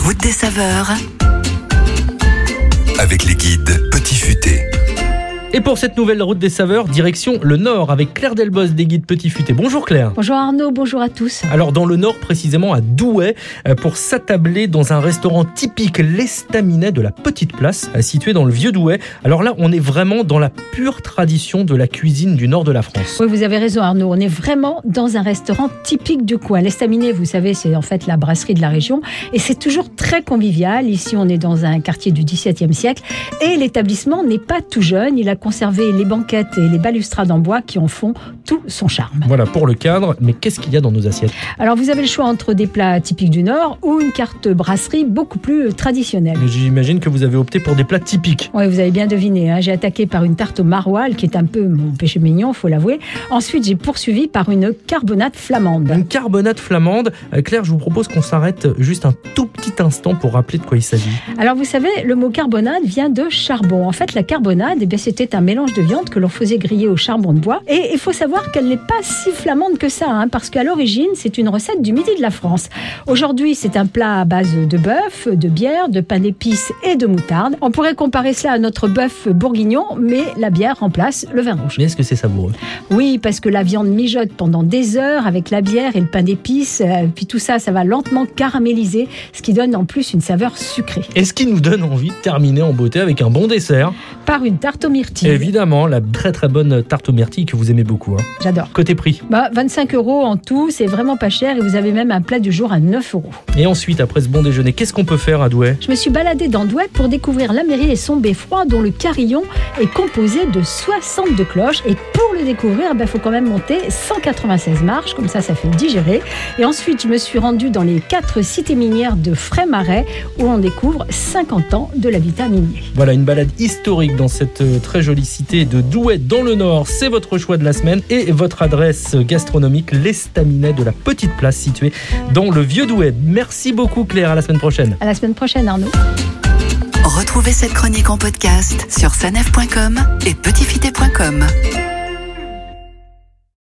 route des saveurs. avec les guides. Et pour cette nouvelle route des saveurs, direction le Nord avec Claire Delbos des guides Petit Futé. Bonjour Claire. Bonjour Arnaud, bonjour à tous. Alors dans le Nord, précisément à Douai, euh, pour s'attabler dans un restaurant typique, l'Estaminet de la Petite Place, euh, situé dans le Vieux Douai. Alors là, on est vraiment dans la pure tradition de la cuisine du Nord de la France. Oui, vous avez raison Arnaud, on est vraiment dans un restaurant typique du coin. L'Estaminet, vous savez, c'est en fait la brasserie de la région et c'est toujours très convivial. Ici, on est dans un quartier du XVIIe siècle et l'établissement n'est pas tout jeune. Il a conservé les banquettes et les balustrades en bois qui en font tout son charme. Voilà pour le cadre, mais qu'est-ce qu'il y a dans nos assiettes? Alors, vous avez le choix entre des plats typiques du Nord ou une carte brasserie beaucoup plus traditionnelle. J'imagine que vous avez opté pour des plats typiques. Oui, vous avez bien deviné. hein. J'ai attaqué par une tarte au maroilles, qui est un peu mon péché mignon, faut l'avouer. Ensuite, j'ai poursuivi par une carbonate flamande. Une carbonate flamande. Euh, Claire, je vous propose qu'on s'arrête juste un tout petit instant pour rappeler de quoi il s'agit. Alors, vous savez, le mot carbonade vient de charbon. En fait, la carbonade, eh bien, c'était un mélange de viande que l'on faisait griller au charbon de bois. Et il faut savoir qu'elle n'est pas si flamande que ça, hein, parce qu'à l'origine, c'est une recette du midi de la France. Aujourd'hui, c'est un plat à base de bœuf, de bière, de pain d'épices et de moutarde. On pourrait comparer cela à notre bœuf bourguignon, mais la bière remplace le vin rouge. Mais est-ce que c'est savoureux? Oui, parce que la viande mijote pendant des heures avec la bière et le pain d'épices, euh, puis tout ça, ça va lentement caraméliser, ce qui donne en plus une saveur sucrée. Et ce qui nous donne envie de terminer en beauté avec un bon dessert. Par une tarte aux myrtilles. Évidemment, la très très bonne tarte aux myrtilles que vous aimez beaucoup. hein. J'adore. Côté prix. Bah, 25 euros en tout, c'est vraiment pas cher et vous avez même un plat du jour à 9 euros. Et ensuite, après ce bon déjeuner, qu'est-ce qu'on peut faire à Douai? Je me suis baladée dans Douai pour découvrir la mairie et son beffroi dont le carillon est composé de 62 cloches. Et pour le découvrir, il faut quand même monter 196 marches, comme ça ça fait digérer. Et ensuite, je me suis rendue dans les quatre cités minières de Frémarais où on découvre 50 ans de l'habitat minier. Voilà, une balade historique dans cette euh, très jolie cité de Douai dans le Nord. C'est votre choix de la semaine et votre adresse gastronomique, l'Estaminet de la Petite Place située dans le Vieux Douai. Merci beaucoup Claire, à la semaine prochaine. À la semaine prochaine, Arnaud. Retrouvez cette chronique en podcast sur sanef.com et petitfuté.com.